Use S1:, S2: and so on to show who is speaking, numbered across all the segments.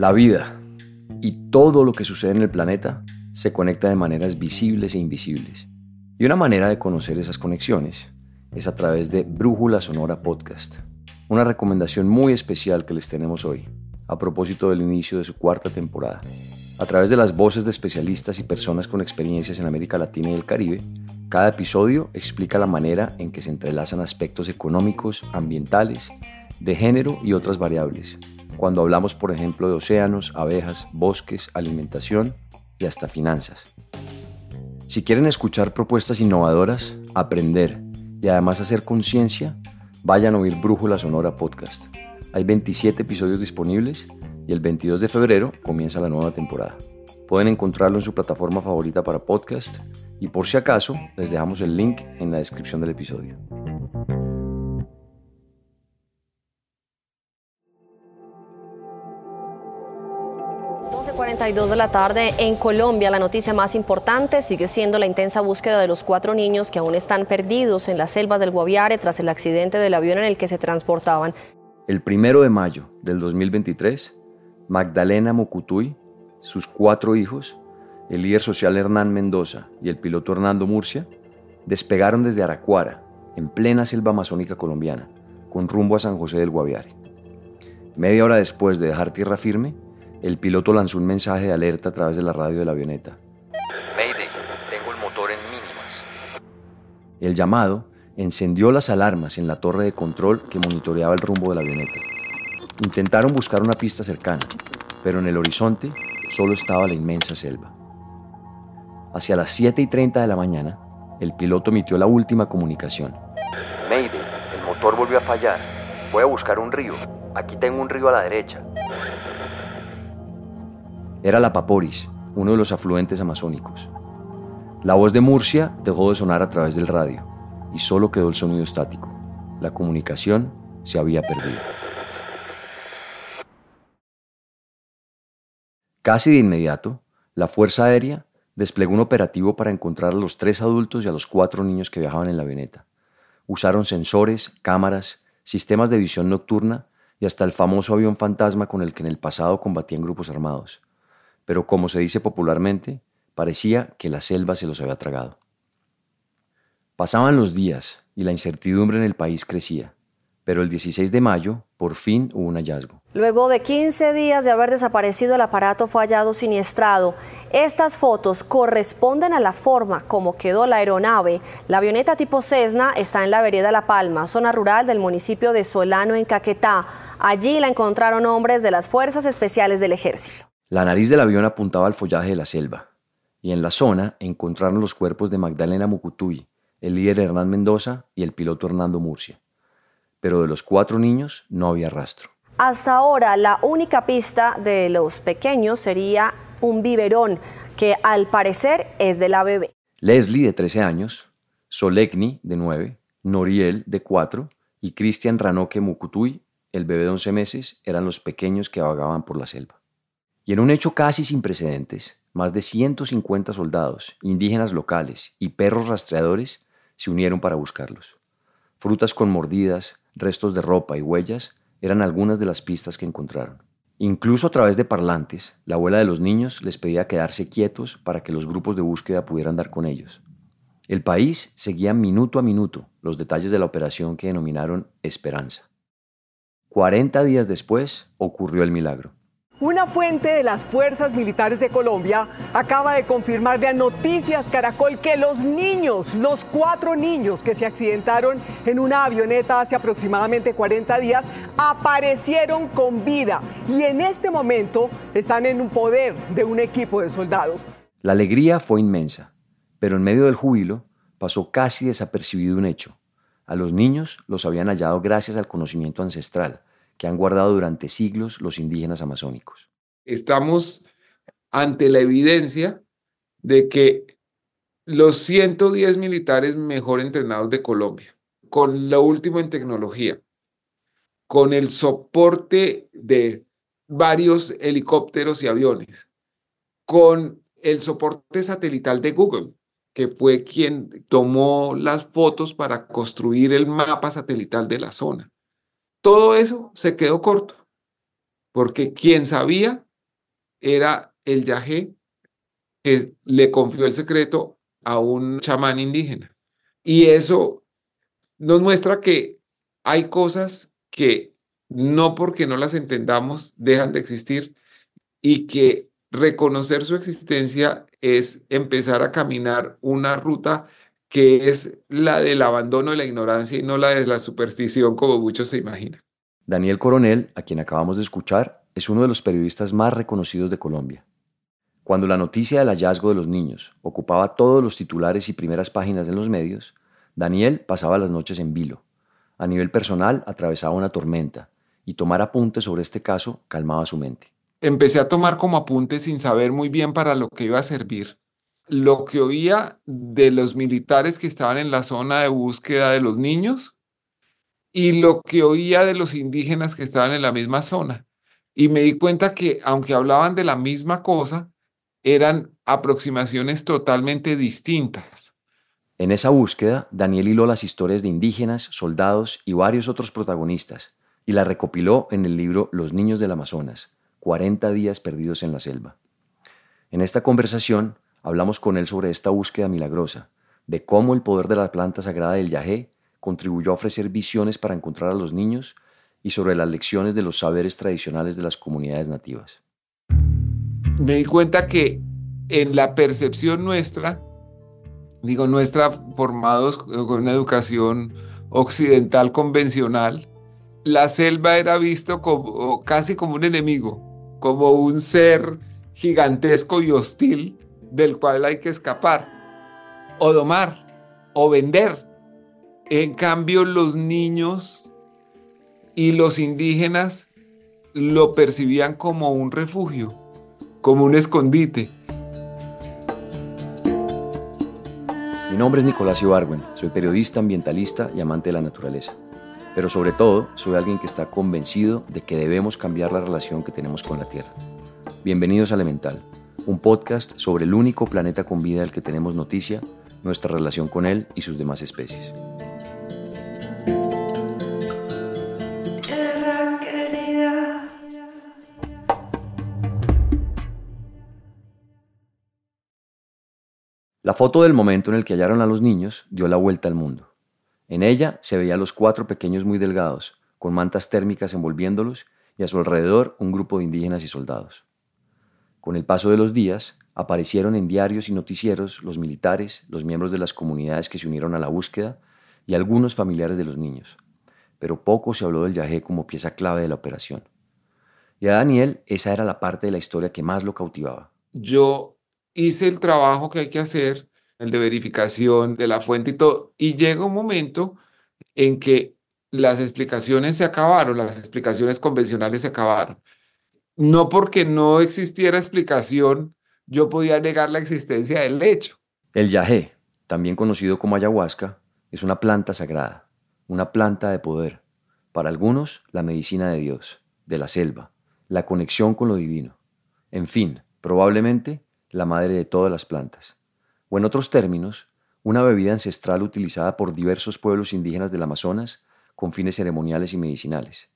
S1: La vida y todo lo que sucede en el planeta se conecta de maneras visibles e invisibles. Y una manera de conocer esas conexiones es a través de Brújula Sonora Podcast, una recomendación muy especial que les tenemos hoy, a propósito del inicio de su cuarta temporada. A través de las voces de especialistas y personas con experiencias en América Latina y el Caribe, cada episodio explica la manera en que se entrelazan aspectos económicos, ambientales, de género y otras variables, cuando hablamos, por ejemplo, de océanos, abejas, bosques, alimentación y hasta finanzas. Si quieren escuchar propuestas innovadoras, aprender y además hacer conciencia, vayan a oír Brújula Sonora Podcast. Hay 27 episodios disponibles y el 22 de febrero comienza la nueva temporada. Pueden encontrarlo en su plataforma favorita para podcast y por si acaso les dejamos el link en la descripción del episodio.
S2: 42 de la tarde en Colombia. La noticia más importante sigue siendo la intensa búsqueda de los cuatro niños que aún están perdidos en las selvas del Guaviare tras el accidente del avión en el que se transportaban.
S1: El primero de mayo del 2023, Magdalena Mocutuy, sus cuatro hijos, el líder social Hernán Mendoza y el piloto Hernando Murcia, despegaron desde Aracuara, en plena selva amazónica colombiana, con rumbo a San José del Guaviare. Media hora después de dejar tierra firme, el piloto lanzó un mensaje de alerta a través de la radio de la avioneta.
S3: Mayday, tengo el motor en mínimas.
S1: El llamado encendió las alarmas en la torre de control que monitoreaba el rumbo de la avioneta. Intentaron buscar una pista cercana, pero en el horizonte solo estaba la inmensa selva. Hacia las 7 y 30 de la mañana, el piloto emitió la última comunicación.
S3: Mayday, el motor volvió a fallar. Voy a buscar un río. Aquí tengo un río a la derecha.
S1: Era la Paporis, uno de los afluentes amazónicos. La voz de Murcia dejó de sonar a través del radio y solo quedó el sonido estático. La comunicación se había perdido. Casi de inmediato, la Fuerza Aérea desplegó un operativo para encontrar a los tres adultos y a los cuatro niños que viajaban en la avioneta. Usaron sensores, cámaras, sistemas de visión nocturna y hasta el famoso avión fantasma con el que en el pasado combatían grupos armados pero como se dice popularmente, parecía que la selva se los había tragado. Pasaban los días y la incertidumbre en el país crecía, pero el 16 de mayo por fin hubo un hallazgo.
S2: Luego de 15 días de haber desaparecido el aparato fue hallado siniestrado. Estas fotos corresponden a la forma como quedó la aeronave. La avioneta tipo Cessna está en la vereda La Palma, zona rural del municipio de Solano en Caquetá. Allí la encontraron hombres de las Fuerzas Especiales del Ejército.
S1: La nariz del avión apuntaba al follaje de la selva, y en la zona encontraron los cuerpos de Magdalena Mucutuy, el líder Hernán Mendoza y el piloto Hernando Murcia. Pero de los cuatro niños no había rastro.
S2: Hasta ahora, la única pista de los pequeños sería un biberón que al parecer es de la bebé.
S1: Leslie, de 13 años, Solegni, de 9, Noriel, de 4, y Cristian Ranoque Mucutuy, el bebé de 11 meses, eran los pequeños que vagaban por la selva. Y en un hecho casi sin precedentes, más de 150 soldados, indígenas locales y perros rastreadores se unieron para buscarlos. Frutas con mordidas, restos de ropa y huellas eran algunas de las pistas que encontraron. Incluso a través de parlantes, la abuela de los niños les pedía quedarse quietos para que los grupos de búsqueda pudieran dar con ellos. El país seguía minuto a minuto los detalles de la operación que denominaron Esperanza. 40 días después ocurrió el milagro.
S4: Una fuente de las Fuerzas Militares de Colombia acaba de confirmarle a Noticias Caracol que los niños, los cuatro niños que se accidentaron en una avioneta hace aproximadamente 40 días, aparecieron con vida y en este momento están en un poder de un equipo de soldados.
S1: La alegría fue inmensa, pero en medio del júbilo pasó casi desapercibido un hecho. A los niños los habían hallado gracias al conocimiento ancestral que han guardado durante siglos los indígenas amazónicos.
S5: Estamos ante la evidencia de que los 110 militares mejor entrenados de Colombia, con lo último en tecnología, con el soporte de varios helicópteros y aviones, con el soporte satelital de Google, que fue quien tomó las fotos para construir el mapa satelital de la zona todo eso se quedó corto, porque quien sabía era el yajé que le confió el secreto a un chamán indígena. Y eso nos muestra que hay cosas que no porque no las entendamos dejan de existir y que reconocer su existencia es empezar a caminar una ruta que es la del abandono de la ignorancia y no la de la superstición como muchos se imaginan.
S1: Daniel Coronel, a quien acabamos de escuchar, es uno de los periodistas más reconocidos de Colombia. Cuando la noticia del hallazgo de los niños ocupaba todos los titulares y primeras páginas en los medios, Daniel pasaba las noches en vilo. A nivel personal atravesaba una tormenta y tomar apuntes sobre este caso calmaba su mente.
S5: Empecé a tomar como apuntes sin saber muy bien para lo que iba a servir lo que oía de los militares que estaban en la zona de búsqueda de los niños y lo que oía de los indígenas que estaban en la misma zona. Y me di cuenta que aunque hablaban de la misma cosa, eran aproximaciones totalmente distintas.
S1: En esa búsqueda, Daniel hiló las historias de indígenas, soldados y varios otros protagonistas y las recopiló en el libro Los Niños del Amazonas, 40 días perdidos en la selva. En esta conversación, Hablamos con él sobre esta búsqueda milagrosa, de cómo el poder de la planta sagrada del yagé contribuyó a ofrecer visiones para encontrar a los niños y sobre las lecciones de los saberes tradicionales de las comunidades nativas.
S5: Me di cuenta que en la percepción nuestra, digo nuestra formados con una educación occidental convencional, la selva era visto como casi como un enemigo, como un ser gigantesco y hostil del cual hay que escapar, o domar, o vender. En cambio, los niños y los indígenas lo percibían como un refugio, como un escondite.
S1: Mi nombre es Nicolás Ibargüen, soy periodista, ambientalista y amante de la naturaleza. Pero sobre todo, soy alguien que está convencido de que debemos cambiar la relación que tenemos con la Tierra. Bienvenidos a Elemental un podcast sobre el único planeta con vida del que tenemos noticia, nuestra relación con él y sus demás especies. La foto del momento en el que hallaron a los niños dio la vuelta al mundo. En ella se veía a los cuatro pequeños muy delgados, con mantas térmicas envolviéndolos, y a su alrededor un grupo de indígenas y soldados. Con el paso de los días, aparecieron en diarios y noticieros los militares, los miembros de las comunidades que se unieron a la búsqueda y algunos familiares de los niños. Pero poco se habló del yagé como pieza clave de la operación. Y a Daniel esa era la parte de la historia que más lo cautivaba.
S5: Yo hice el trabajo que hay que hacer, el de verificación de la fuente y todo, y llega un momento en que las explicaciones se acabaron, las explicaciones convencionales se acabaron no porque no existiera explicación yo podía negar la existencia del hecho.
S1: El yagé, también conocido como ayahuasca, es una planta sagrada, una planta de poder. Para algunos, la medicina de Dios, de la selva, la conexión con lo divino. En fin, probablemente la madre de todas las plantas. O en otros términos, una bebida ancestral utilizada por diversos pueblos indígenas del Amazonas con fines ceremoniales y medicinales.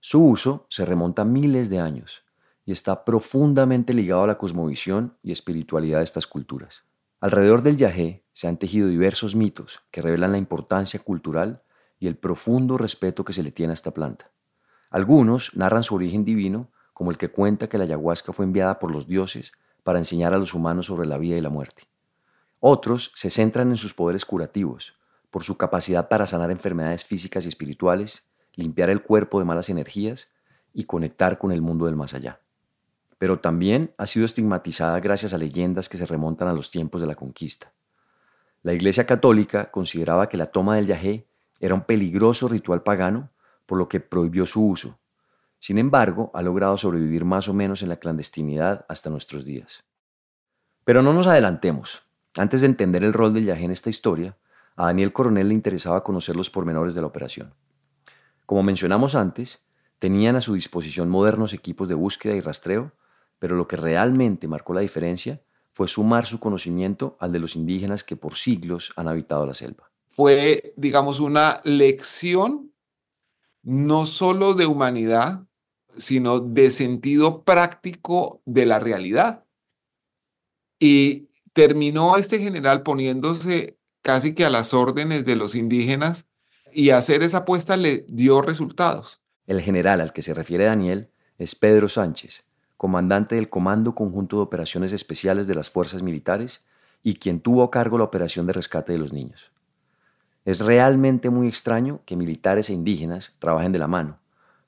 S1: Su uso se remonta a miles de años y está profundamente ligado a la cosmovisión y espiritualidad de estas culturas. Alrededor del yagé se han tejido diversos mitos que revelan la importancia cultural y el profundo respeto que se le tiene a esta planta. Algunos narran su origen divino, como el que cuenta que la ayahuasca fue enviada por los dioses para enseñar a los humanos sobre la vida y la muerte. Otros se centran en sus poderes curativos, por su capacidad para sanar enfermedades físicas y espirituales, limpiar el cuerpo de malas energías y conectar con el mundo del más allá. Pero también ha sido estigmatizada gracias a leyendas que se remontan a los tiempos de la conquista. La Iglesia Católica consideraba que la toma del yagé era un peligroso ritual pagano, por lo que prohibió su uso. Sin embargo, ha logrado sobrevivir más o menos en la clandestinidad hasta nuestros días. Pero no nos adelantemos. Antes de entender el rol del yagé en esta historia, a Daniel Coronel le interesaba conocer los pormenores de la operación. Como mencionamos antes, tenían a su disposición modernos equipos de búsqueda y rastreo, pero lo que realmente marcó la diferencia fue sumar su conocimiento al de los indígenas que por siglos han habitado la selva
S5: fue, digamos, una lección no solo de humanidad, sino de sentido práctico de la realidad. Y terminó este general poniéndose casi que a las órdenes de los indígenas y hacer esa apuesta le dio resultados.
S1: El general al que se refiere Daniel es Pedro Sánchez, comandante del Comando Conjunto de Operaciones Especiales de las Fuerzas Militares y quien tuvo a cargo la operación de rescate de los niños. Es realmente muy extraño que militares e indígenas trabajen de la mano,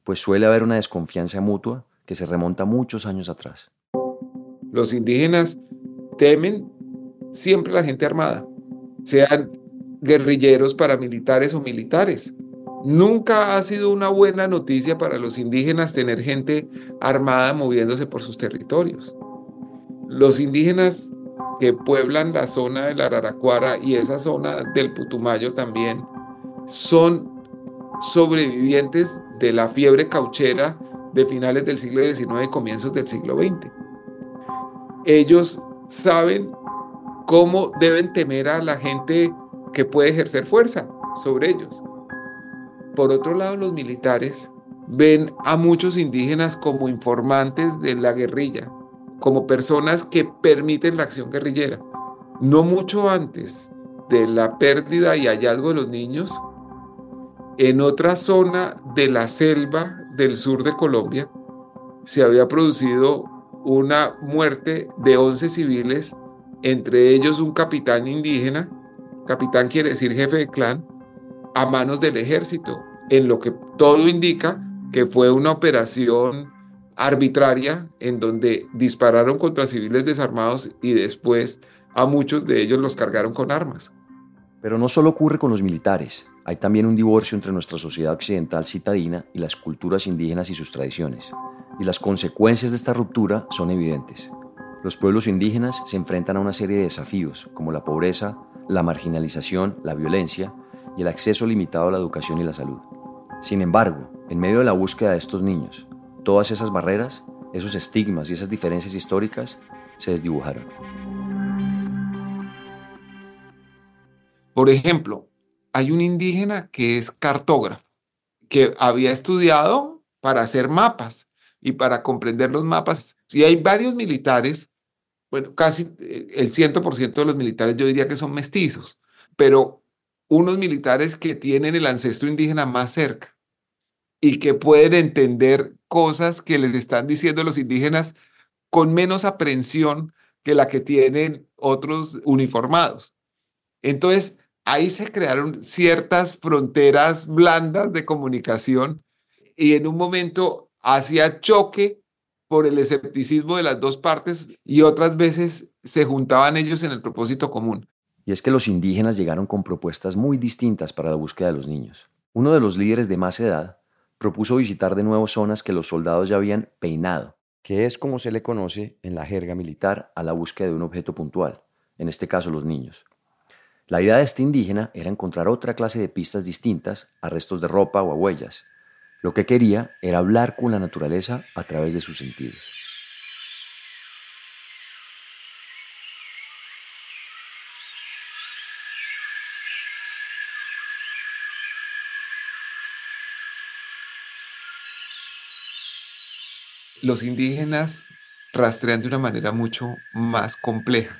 S1: pues suele haber una desconfianza mutua que se remonta muchos años atrás.
S5: Los indígenas temen siempre a la gente armada, sean guerrilleros, paramilitares o militares. Nunca ha sido una buena noticia para los indígenas tener gente armada moviéndose por sus territorios. Los indígenas que pueblan la zona del Araraquara y esa zona del Putumayo también, son sobrevivientes de la fiebre cauchera de finales del siglo XIX y comienzos del siglo XX. Ellos saben cómo deben temer a la gente que puede ejercer fuerza sobre ellos. Por otro lado, los militares ven a muchos indígenas como informantes de la guerrilla, como personas que permiten la acción guerrillera. No mucho antes de la pérdida y hallazgo de los niños, en otra zona de la selva del sur de Colombia, se había producido una muerte de 11 civiles, entre ellos un capitán indígena, capitán quiere decir jefe de clan, a manos del ejército, en lo que todo indica que fue una operación arbitraria en donde dispararon contra civiles desarmados y después a muchos de ellos los cargaron con armas.
S1: Pero no solo ocurre con los militares, hay también un divorcio entre nuestra sociedad occidental citadina y las culturas indígenas y sus tradiciones, y las consecuencias de esta ruptura son evidentes. Los pueblos indígenas se enfrentan a una serie de desafíos, como la pobreza, la marginalización, la violencia y el acceso limitado a la educación y la salud. Sin embargo, en medio de la búsqueda de estos niños, todas esas barreras, esos estigmas y esas diferencias históricas se desdibujaron.
S5: Por ejemplo, hay un indígena que es cartógrafo, que había estudiado para hacer mapas y para comprender los mapas. Y hay varios militares, bueno, casi eh, el 100% de los militares yo diría que son mestizos, pero unos militares que tienen el ancestro indígena más cerca y que pueden entender cosas que les están diciendo los indígenas con menos aprensión que la que tienen otros uniformados. Entonces, ahí se crearon ciertas fronteras blandas de comunicación y en un momento hacía choque por el escepticismo de las dos partes y otras veces se juntaban ellos en el propósito común.
S1: Y es que los indígenas llegaron con propuestas muy distintas para la búsqueda de los niños. Uno de los líderes de más edad propuso visitar de nuevo zonas que los soldados ya habían peinado que es como se le conoce en la jerga militar a la búsqueda de un objeto puntual, en este caso los niños. La idea de este indígena era encontrar otra clase de pistas distintas a restos de ropa o a huellas. Lo que quería era hablar con la naturaleza a través de sus sentidos.
S5: los indígenas rastrean de una manera mucho más compleja,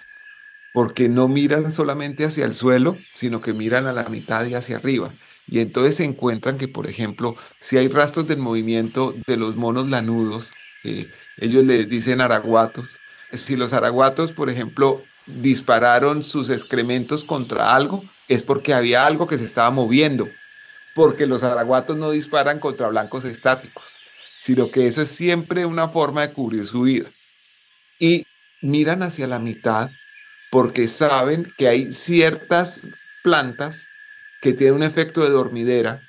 S5: porque no miran solamente hacia el suelo, sino que miran a la mitad y hacia arriba. Y entonces se encuentran que, por ejemplo, si hay rastros del movimiento de los monos lanudos, ellos le dicen araguatos, si los araguatos, por ejemplo, dispararon sus excrementos contra algo, es porque había algo que se estaba moviendo, porque los araguatos no disparan contra blancos estáticos sino que eso es siempre una forma de cubrir su vida. Y miran hacia la mitad porque saben que hay ciertas plantas que tienen un efecto de dormidera,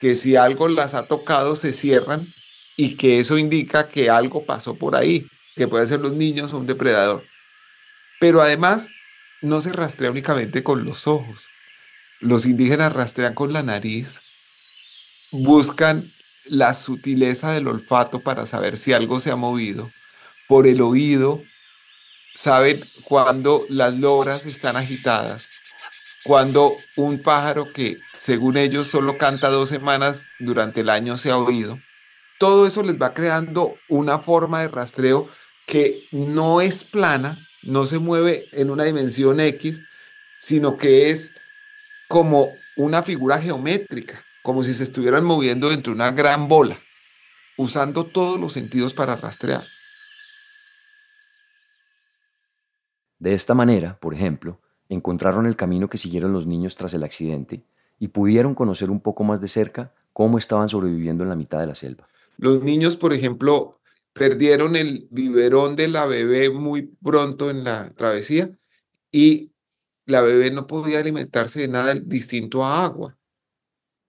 S5: que si algo las ha tocado se cierran y que eso indica que algo pasó por ahí, que puede ser los niños o un depredador. Pero además no se rastrea únicamente con los ojos. Los indígenas rastrean con la nariz, buscan la sutileza del olfato para saber si algo se ha movido, por el oído, saben cuando las loras están agitadas, cuando un pájaro que según ellos solo canta dos semanas durante el año se ha oído. Todo eso les va creando una forma de rastreo que no es plana, no se mueve en una dimensión X, sino que es como una figura geométrica como si se estuvieran moviendo dentro de una gran bola, usando todos los sentidos para rastrear.
S1: De esta manera, por ejemplo, encontraron el camino que siguieron los niños tras el accidente y pudieron conocer un poco más de cerca cómo estaban sobreviviendo en la mitad de la selva.
S5: Los niños, por ejemplo, perdieron el biberón de la bebé muy pronto en la travesía y la bebé no podía alimentarse de nada distinto a agua.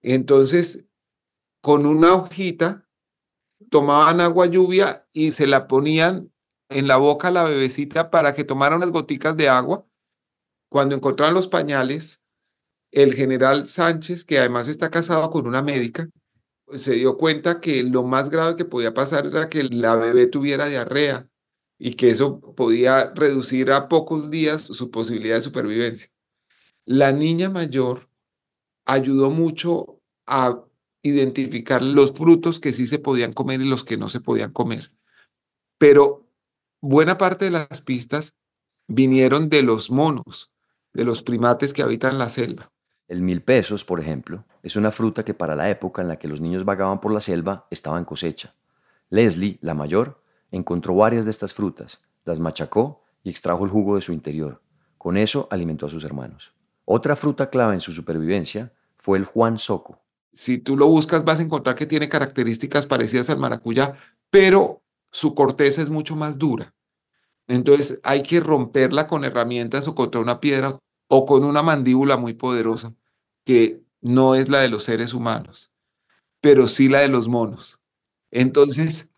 S5: Entonces, con una hojita, tomaban agua lluvia y se la ponían en la boca a la bebecita para que tomara unas goticas de agua. Cuando encontraron los pañales, el general Sánchez, que además está casado con una médica, se dio cuenta que lo más grave que podía pasar era que la bebé tuviera diarrea y que eso podía reducir a pocos días su posibilidad de supervivencia. La niña mayor ayudó mucho a identificar los frutos que sí se podían comer y los que no se podían comer. Pero buena parte de las pistas vinieron de los monos, de los primates que habitan la selva.
S1: El mil pesos, por ejemplo, es una fruta que para la época en la que los niños vagaban por la selva estaba en cosecha. Leslie, la mayor, encontró varias de estas frutas, las machacó y extrajo el jugo de su interior. Con eso alimentó a sus hermanos. Otra fruta clave en su supervivencia fue el Juan Soco,
S5: si tú lo buscas vas a encontrar que tiene características parecidas al maracuyá, pero su corteza es mucho más dura. Entonces hay que romperla con herramientas o contra una piedra o con una mandíbula muy poderosa, que no es la de los seres humanos, pero sí la de los monos. Entonces,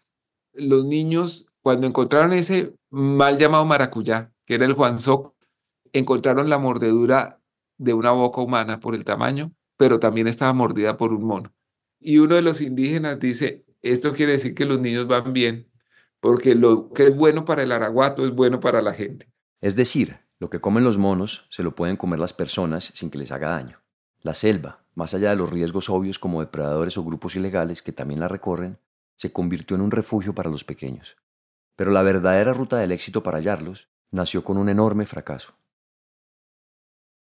S5: los niños, cuando encontraron ese mal llamado maracuyá, que era el Juanzoc, encontraron la mordedura de una boca humana por el tamaño pero también estaba mordida por un mono. Y uno de los indígenas dice, esto quiere decir que los niños van bien, porque lo que es bueno para el araguato es bueno para la gente.
S1: Es decir, lo que comen los monos se lo pueden comer las personas sin que les haga daño. La selva, más allá de los riesgos obvios como depredadores o grupos ilegales que también la recorren, se convirtió en un refugio para los pequeños. Pero la verdadera ruta del éxito para hallarlos nació con un enorme fracaso.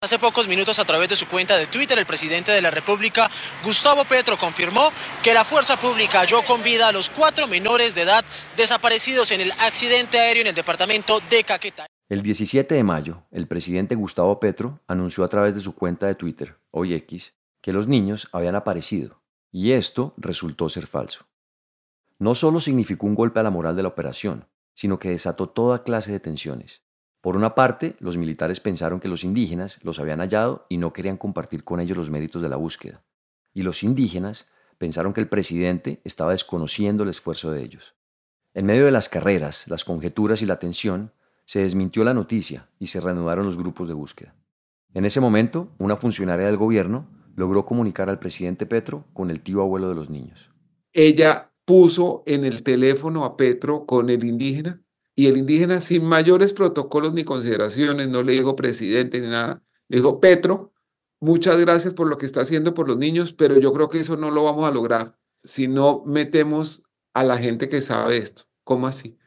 S6: Hace pocos minutos a través de su cuenta de Twitter, el presidente de la República, Gustavo Petro, confirmó que la fuerza pública halló con vida a los cuatro menores de edad desaparecidos en el accidente aéreo en el departamento de Caquetá.
S1: El 17 de mayo, el presidente Gustavo Petro anunció a través de su cuenta de Twitter, hoy X, que los niños habían aparecido, y esto resultó ser falso. No solo significó un golpe a la moral de la operación, sino que desató toda clase de tensiones. Por una parte, los militares pensaron que los indígenas los habían hallado y no querían compartir con ellos los méritos de la búsqueda. Y los indígenas pensaron que el presidente estaba desconociendo el esfuerzo de ellos. En medio de las carreras, las conjeturas y la tensión, se desmintió la noticia y se reanudaron los grupos de búsqueda. En ese momento, una funcionaria del gobierno logró comunicar al presidente Petro con el tío abuelo de los niños.
S5: Ella puso en el teléfono a Petro con el indígena y el indígena sin mayores protocolos ni consideraciones, no le dijo presidente ni nada, le dijo, Petro, muchas gracias por lo que está haciendo por los niños, pero yo creo que eso no lo vamos a lograr si no metemos a la gente que sabe esto. ¿Cómo así?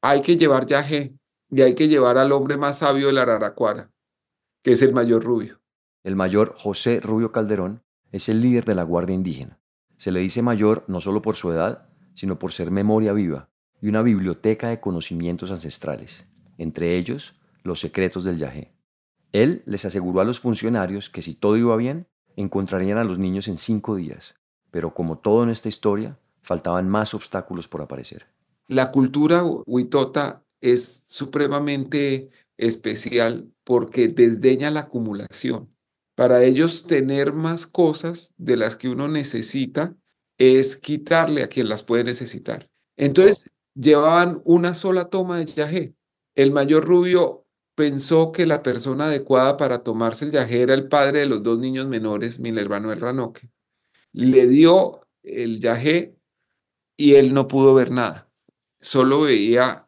S5: Hay que llevar yaje y hay que llevar al hombre más sabio de la Araraquara, que es el mayor Rubio.
S1: El mayor José Rubio Calderón es el líder de la Guardia Indígena. Se le dice mayor no solo por su edad, sino por ser memoria viva y una biblioteca de conocimientos ancestrales, entre ellos los secretos del Yajé. Él les aseguró a los funcionarios que si todo iba bien, encontrarían a los niños en cinco días, pero como todo en esta historia, faltaban más obstáculos por aparecer.
S5: La cultura huitota es supremamente especial porque desdeña la acumulación. Para ellos tener más cosas de las que uno necesita es quitarle a quien las puede necesitar. Entonces llevaban una sola toma de yagé. El mayor rubio pensó que la persona adecuada para tomarse el yagé era el padre de los dos niños menores, Minerva el Ranoque. Le dio el yagé y él no pudo ver nada. Solo veía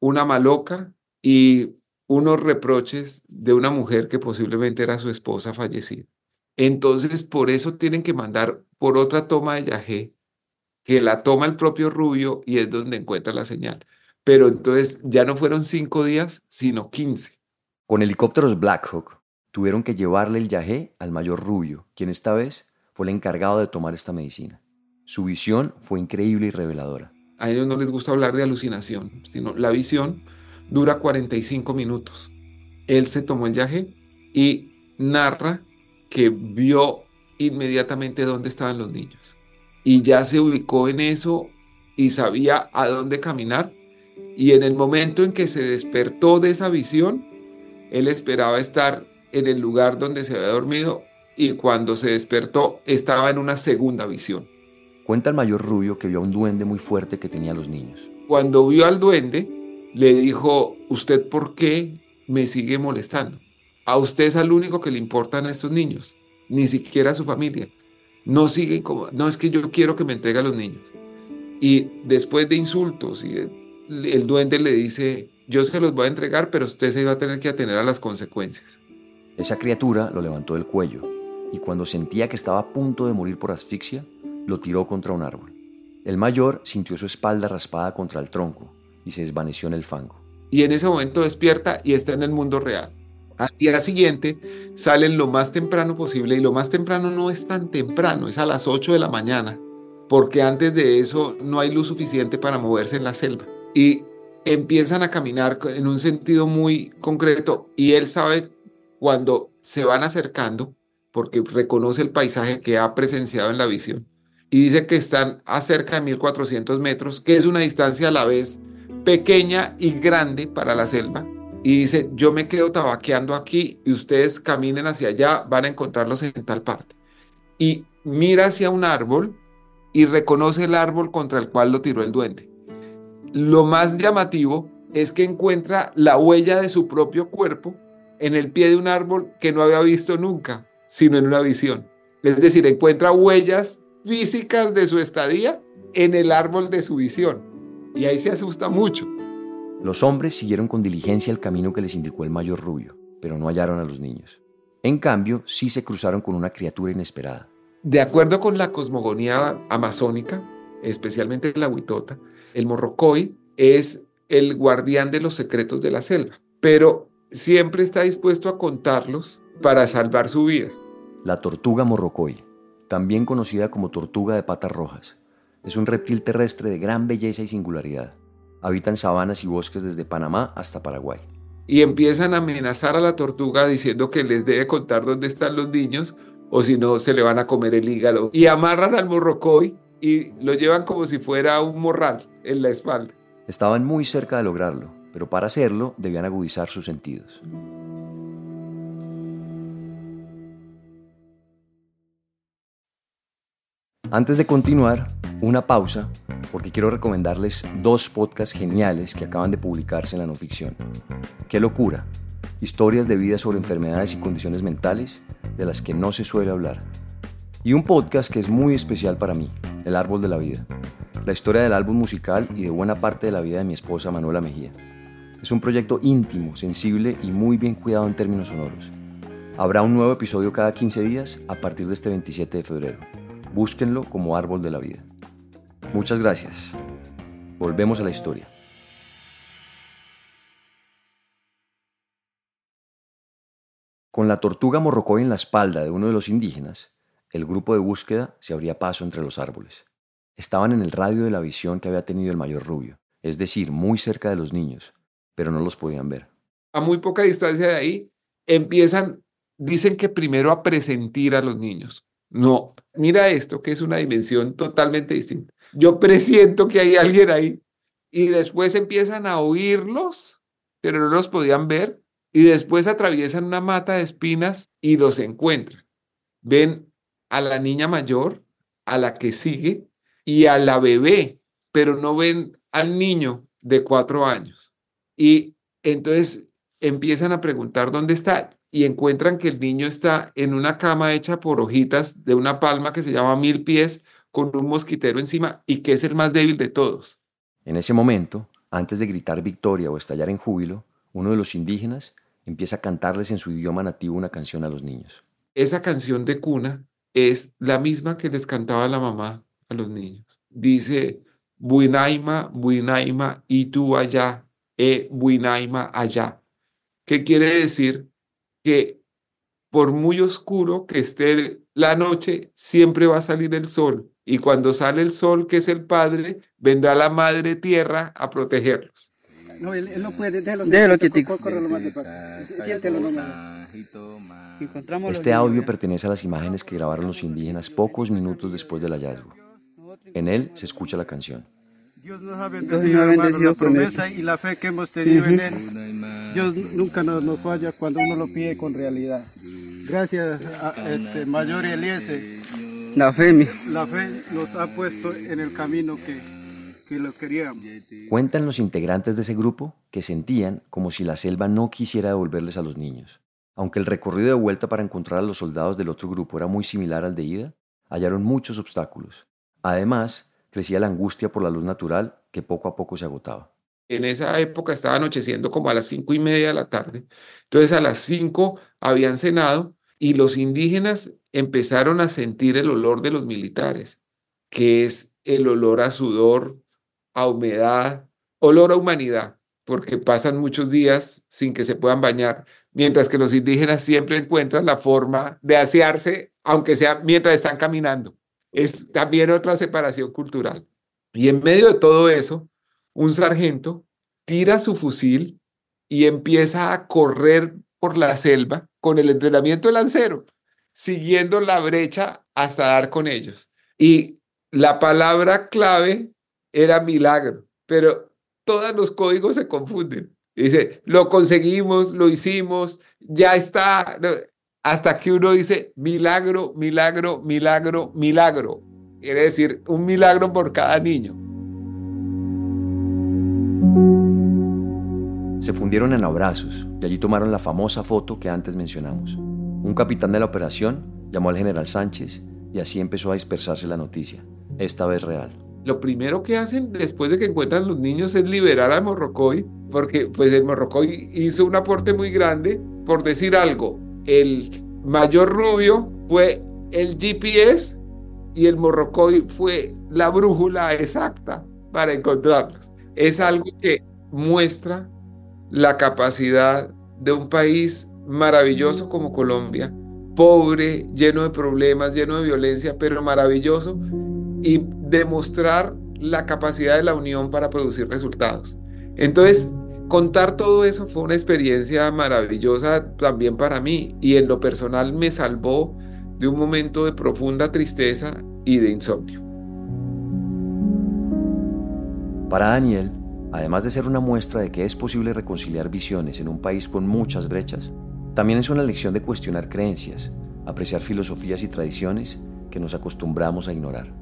S5: una maloca y unos reproches de una mujer que posiblemente era su esposa fallecida. Entonces, por eso tienen que mandar por otra toma de yagé, que la toma el propio Rubio y es donde encuentra la señal. Pero entonces ya no fueron cinco días, sino quince.
S1: Con helicópteros Black Hawk tuvieron que llevarle el yagé al mayor Rubio, quien esta vez fue el encargado de tomar esta medicina. Su visión fue increíble y reveladora.
S5: A ellos no les gusta hablar de alucinación, sino la visión dura 45 minutos. Él se tomó el viaje y narra que vio inmediatamente dónde estaban los niños. Y ya se ubicó en eso y sabía a dónde caminar. Y en el momento en que se despertó de esa visión, él esperaba estar en el lugar donde se había dormido y cuando se despertó estaba en una segunda visión.
S1: Cuenta el mayor Rubio que vio a un duende muy fuerte que tenía a los niños.
S5: Cuando vio al duende, le dijo, ¿usted por qué me sigue molestando? A usted es al único que le importan a estos niños, ni siquiera a su familia. No sigue como, no es que yo quiero que me entregue a los niños. Y después de insultos, y el, duende le dice, yo se los voy a entregar, pero usted se va a tener que atener a las consecuencias.
S1: Esa criatura lo levantó del cuello y cuando sentía que estaba a punto de morir por asfixia, lo tiró contra un árbol. El mayor sintió su espalda raspada contra el tronco y se desvaneció en el fango.
S5: Y en ese momento despierta y está en el mundo real. Al día siguiente salen lo más temprano posible y lo más temprano no es tan temprano, es a las 8 de la mañana, porque antes de eso no hay luz suficiente para moverse en la selva. Y empiezan a caminar en un sentido muy concreto y él sabe cuando se van acercando, porque reconoce el paisaje que ha presenciado en la visión, y dice que están a cerca de 1400 metros, que es una distancia a la vez pequeña y grande para la selva. Y dice, yo me quedo tabaqueando aquí y ustedes caminen hacia allá, van a encontrarlos en tal parte. Y mira hacia un árbol y reconoce el árbol contra el cual lo tiró el duende. Lo más llamativo es que encuentra la huella de su propio cuerpo en el pie de un árbol que no había visto nunca, sino en una visión. Es decir, encuentra huellas físicas de su estadía en el árbol de su visión. Y ahí se asusta mucho.
S1: Los hombres siguieron con diligencia el camino que les indicó el mayor rubio, pero no hallaron a los niños. En cambio, sí se cruzaron con una criatura inesperada.
S5: De acuerdo con la cosmogonía amazónica, especialmente la huitota, el morrocoy es el guardián de los secretos de la selva, pero siempre está dispuesto a contarlos para salvar su vida.
S1: La tortuga morrocoy también conocida como tortuga de patas rojas. Es un reptil terrestre de gran belleza y singularidad. Habita en sabanas y bosques desde Panamá hasta Paraguay.
S5: Y empiezan a amenazar a la tortuga diciendo que les debe contar dónde están los niños o si no se le van a comer el hígado. Y amarran al morrocoy y lo llevan como si fuera un morral en la espalda.
S1: Estaban muy cerca de lograrlo, pero para hacerlo debían agudizar sus sentidos. Antes de continuar, una pausa porque quiero recomendarles dos podcasts geniales que acaban de publicarse en la no ficción. ¡Qué locura! Historias de vida sobre enfermedades y condiciones mentales de las que no se suele hablar. Y un podcast que es muy especial para mí, El Árbol de la Vida. La historia del álbum musical y de buena parte de la vida de mi esposa Manuela Mejía. Es un proyecto íntimo, sensible y muy bien cuidado en términos sonoros. Habrá un nuevo episodio cada 15 días a partir de este 27 de febrero. Búsquenlo como Árbol de la Vida. Muchas gracias. Volvemos a la historia. Con la tortuga morrocoy en la espalda de uno de los indígenas, el grupo de búsqueda se abría paso entre los árboles. Estaban en el radio de la visión que había tenido el mayor rubio, es decir, muy cerca de los niños, pero no los podían ver.
S5: A muy poca distancia de ahí, empiezan, dicen que primero a presentir a los niños. No, mira esto, que es una dimensión totalmente distinta. Yo presiento que hay alguien ahí y después empiezan a oírlos, pero no los podían ver y después atraviesan una mata de espinas y los encuentran. Ven a la niña mayor, a la que sigue y a la bebé, pero no ven al niño de cuatro años. Y entonces empiezan a preguntar dónde está y encuentran que el niño está en una cama hecha por hojitas de una palma que se llama mil pies con un mosquitero encima y que es el más débil de todos.
S1: En ese momento, antes de gritar victoria o estallar en júbilo, uno de los indígenas empieza a cantarles en su idioma nativo una canción a los niños.
S5: Esa canción de cuna es la misma que les cantaba la mamá a los niños. Dice, Buinaima, Buinaima, y tú allá, e Buinaima allá. ¿Qué quiere decir? Que por muy oscuro que esté la noche, siempre va a salir el sol y cuando sale el sol, que es el Padre, vendrá la Madre Tierra a protegerlos.
S7: No, él, no puede, déjalo. Déjalo Siéntelo
S1: Este audio pertenece a las imágenes que grabaron los indígenas pocos minutos después del hallazgo. En él se escucha la canción.
S7: Dios nos ha bendecido, hermano, la promesa y la fe que hemos tenido en Él. Dios nunca nos, nos, falla cuando uno lo pide con realidad. Gracias a este Mayor Eliezer la fe, La fe los ha puesto en el camino que, que lo queríamos.
S1: Cuentan los integrantes de ese grupo que sentían como si la selva no quisiera devolverles a los niños. Aunque el recorrido de vuelta para encontrar a los soldados del otro grupo era muy similar al de ida, hallaron muchos obstáculos. Además, crecía la angustia por la luz natural que poco a poco se agotaba.
S5: En esa época estaba anocheciendo como a las cinco y media de la tarde. Entonces a las cinco habían cenado y los indígenas empezaron a sentir el olor de los militares, que es el olor a sudor, a humedad, olor a humanidad, porque pasan muchos días sin que se puedan bañar, mientras que los indígenas siempre encuentran la forma de asearse, aunque sea mientras están caminando. Es también otra separación cultural. Y en medio de todo eso, un sargento tira su fusil y empieza a correr por la selva con el entrenamiento lancero, siguiendo la brecha hasta dar con ellos. Y la palabra clave era milagro, pero todos los códigos se confunden. Dice, lo conseguimos, lo hicimos, ya está, hasta que uno dice milagro, milagro, milagro, milagro. Quiere decir un milagro por cada niño.
S1: Se fundieron en abrazos y allí tomaron la famosa foto que antes mencionamos. Un capitán de la operación llamó al general Sánchez y así empezó a dispersarse la noticia, esta vez real.
S5: Lo primero que hacen después de que encuentran los niños es liberar a Morrocoy, porque pues el Morrocoy hizo un aporte muy grande, por decir algo, el mayor rubio fue el GPS y el Morrocoy fue la brújula exacta para encontrarlos. Es algo que muestra la capacidad de un país maravilloso como Colombia, pobre, lleno de problemas, lleno de violencia, pero maravilloso, y demostrar la capacidad de la unión para producir resultados. Entonces, contar todo eso fue una experiencia maravillosa también para mí y en lo personal me salvó de un momento de profunda tristeza y de insomnio.
S1: Para Daniel, además de ser una muestra de que es posible reconciliar visiones en un país con muchas brechas, también es una lección de cuestionar creencias, apreciar filosofías y tradiciones que nos acostumbramos a ignorar.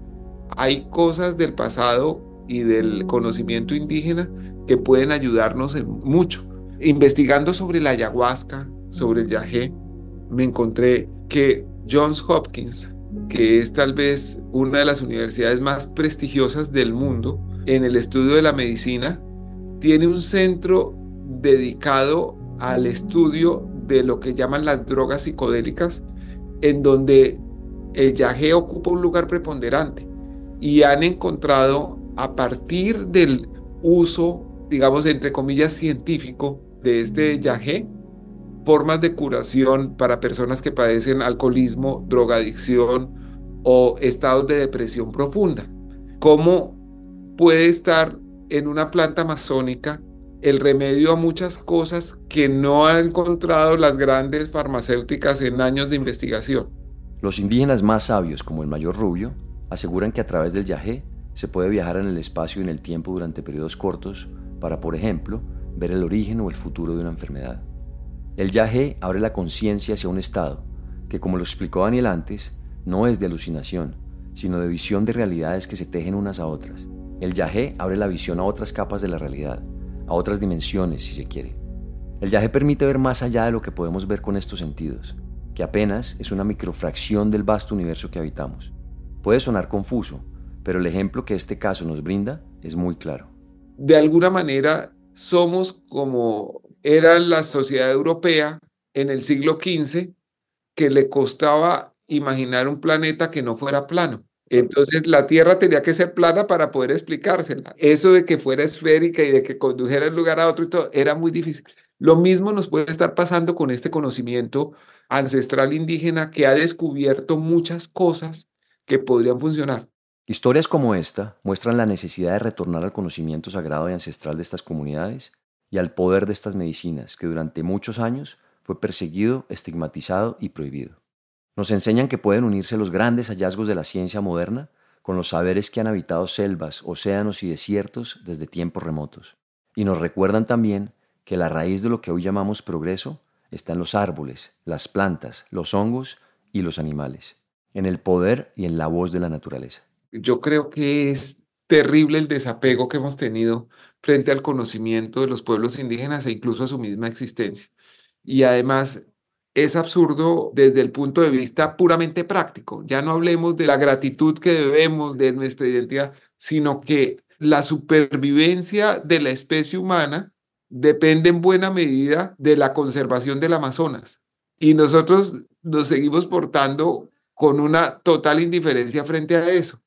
S5: Hay cosas del pasado y del conocimiento indígena que pueden ayudarnos mucho. Investigando sobre la ayahuasca, sobre el yagé, me encontré que Johns Hopkins, que es tal vez una de las universidades más prestigiosas del mundo en el estudio de la medicina, tiene un centro dedicado al estudio de lo que llaman las drogas psicodélicas, en donde el yagé ocupa un lugar preponderante y han encontrado a partir del uso, digamos, entre comillas, científico de este yagé, formas de curación para personas que padecen alcoholismo, drogadicción o estados de depresión profunda. ¿Cómo puede estar en una planta amazónica el remedio a muchas cosas que no han encontrado las grandes farmacéuticas en años de investigación?
S1: Los indígenas más sabios, como el mayor Rubio, aseguran que a través del yagé se puede viajar en el espacio y en el tiempo durante periodos cortos para, por ejemplo, ver el origen o el futuro de una enfermedad. El yagé abre la conciencia hacia un estado que, como lo explicó Daniel antes, no es de alucinación, sino de visión de realidades que se tejen unas a otras. El yagé abre la visión a otras capas de la realidad, a otras dimensiones si se quiere. El yagé permite ver más allá de lo que podemos ver con estos sentidos, que apenas es una microfracción del vasto universo que habitamos. Puede sonar confuso, pero el ejemplo que este caso nos brinda es muy claro.
S5: De alguna manera somos como era la sociedad europea en el siglo XV, que le costaba imaginar un planeta que no fuera plano. Entonces la Tierra tenía que ser plana para poder explicársela. Eso de que fuera esférica y de que condujera de un lugar a otro y todo, era muy difícil. Lo mismo nos puede estar pasando con este conocimiento ancestral indígena que ha descubierto muchas cosas que podrían funcionar.
S1: Historias como esta muestran la necesidad de retornar al conocimiento sagrado y ancestral de estas comunidades y al poder de estas medicinas que durante muchos años fue perseguido, estigmatizado y prohibido. Nos enseñan que pueden unirse los grandes hallazgos de la ciencia moderna con los saberes que han habitado selvas, océanos y desiertos desde tiempos remotos. Y nos recuerdan también que la raíz de lo que hoy llamamos progreso está en los árboles, las plantas, los hongos y los animales, en el poder y en la voz de la naturaleza.
S5: Yo creo que es terrible el desapego que hemos tenido frente al conocimiento de los pueblos indígenas e incluso a su misma existencia. Y además es absurdo desde el punto de vista puramente práctico. Ya no hablemos de la gratitud que debemos de nuestra identidad, sino que la supervivencia de la especie humana depende en buena medida de la conservación del Amazonas. Y nosotros nos seguimos portando con una total indiferencia frente a eso.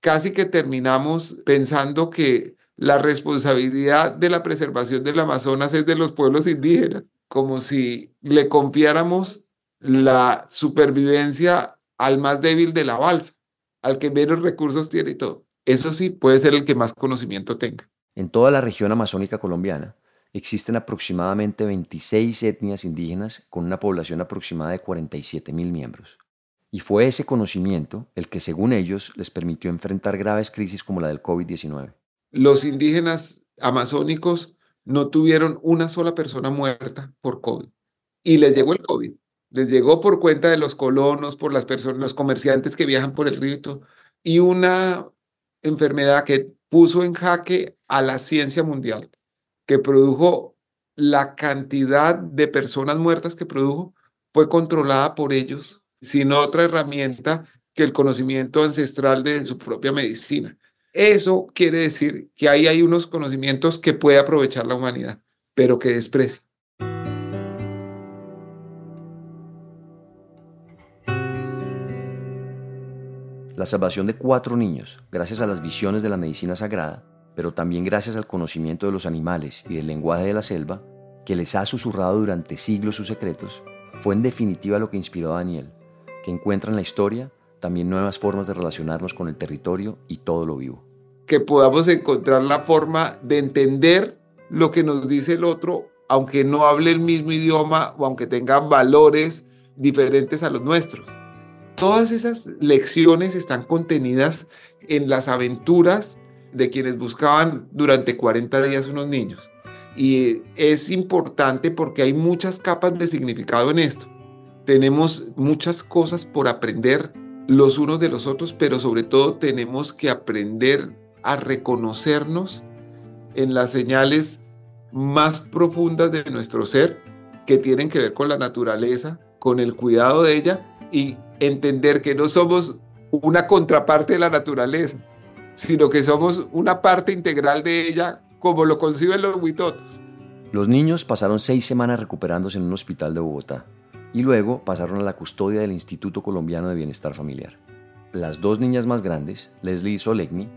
S5: Casi que terminamos pensando que la responsabilidad de la preservación del Amazonas es de los pueblos indígenas, como si le confiáramos la supervivencia al más débil de la balsa, al que menos recursos tiene y todo. Eso sí puede ser el que más conocimiento tenga.
S1: En toda la región amazónica colombiana existen aproximadamente 26 etnias indígenas con una población aproximada de 47 mil miembros. Y fue ese conocimiento el que, según ellos, les permitió enfrentar graves crisis como la del COVID-19
S5: los indígenas amazónicos no tuvieron una sola persona muerta por COVID. Y les llegó el COVID. Les llegó por cuenta de los colonos, por las personas, los comerciantes que viajan por el río y, una enfermedad que puso en jaque a la ciencia mundial, que produjo la cantidad de personas muertas que produjo, fue controlada por ellos sin otra herramienta que el conocimiento ancestral de su propia medicina. Eso quiere decir que ahí hay unos conocimientos que puede aprovechar la humanidad, pero que desprecia.
S1: La salvación de cuatro niños, gracias a las visiones de la medicina sagrada, pero también gracias al conocimiento de los animales y del lenguaje de la selva, que les ha susurrado durante siglos sus secretos, fue en definitiva lo que inspiró a Daniel, que encuentra en la historia también nuevas formas de relacionarnos con el territorio y todo lo vivo.
S5: Que podamos encontrar la forma de entender lo que nos dice el otro, aunque no hable el mismo idioma o aunque tenga valores diferentes a los nuestros. Todas esas lecciones están contenidas en las aventuras de quienes buscaban durante 40 días unos niños. Y es importante porque hay muchas capas de significado en esto. Tenemos muchas cosas por aprender los unos de los otros, pero sobre todo tenemos que aprender a reconocernos en las señales más profundas de nuestro ser que tienen que ver con la naturaleza, con el cuidado de ella y entender que no somos una contraparte de la naturaleza, sino que somos una parte integral de ella como lo conciben los huitotos.
S1: Los niños pasaron seis semanas recuperándose en un hospital de Bogotá y luego pasaron a la custodia del Instituto Colombiano de Bienestar Familiar. Las dos niñas más grandes, Leslie y Solegni,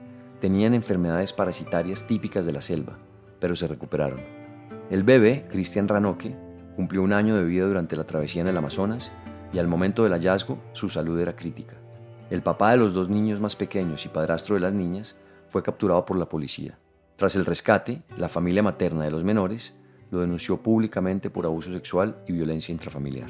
S1: tenían enfermedades parasitarias típicas de la selva, pero se recuperaron. El bebé, Cristian Ranoque, cumplió un año de vida durante la travesía en el Amazonas y al momento del hallazgo su salud era crítica. El papá de los dos niños más pequeños y padrastro de las niñas fue capturado por la policía. Tras el rescate, la familia materna de los menores lo denunció públicamente por abuso sexual y violencia intrafamiliar.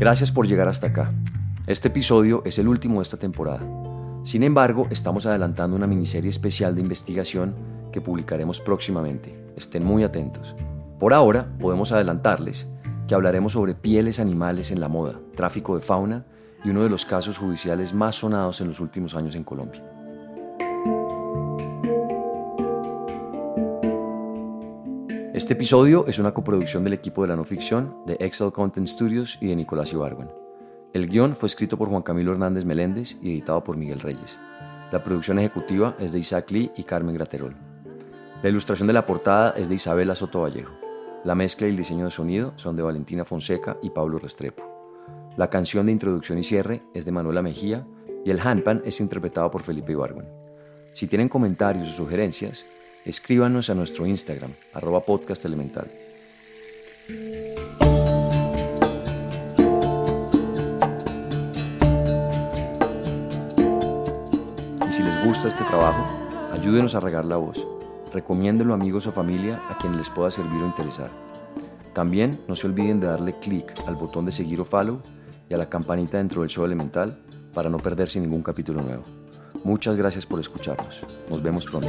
S1: Gracias por llegar hasta acá. Este episodio es el último de esta temporada. Sin embargo, estamos adelantando una miniserie especial de investigación que publicaremos próximamente. Estén muy atentos. Por ahora, podemos adelantarles que hablaremos sobre pieles animales en la moda, tráfico de fauna y uno de los casos judiciales más sonados en los últimos años en Colombia. Este episodio es una coproducción del equipo de la no ficción, de Excel Content Studios y de Nicolás Ibargüen. El guion fue escrito por Juan Camilo Hernández Meléndez y editado por Miguel Reyes. La producción ejecutiva es de Isaac Lee y Carmen Graterol. La ilustración de la portada es de Isabela Soto Vallejo. La mezcla y el diseño de sonido son de Valentina Fonseca y Pablo Restrepo. La canción de introducción y cierre es de Manuela Mejía y el handpan es interpretado por Felipe Ibargüen. Si tienen comentarios o sugerencias, escríbanos a nuestro Instagram, arroba podcast elemental. Y si les gusta este trabajo, ayúdenos a regar la voz. Recomiéndenlo a amigos o familia a quienes les pueda servir o interesar. También no se olviden de darle clic al botón de seguir o follow y a la campanita dentro del show elemental para no perderse ningún capítulo nuevo. Muchas gracias por escucharnos. Nos vemos pronto.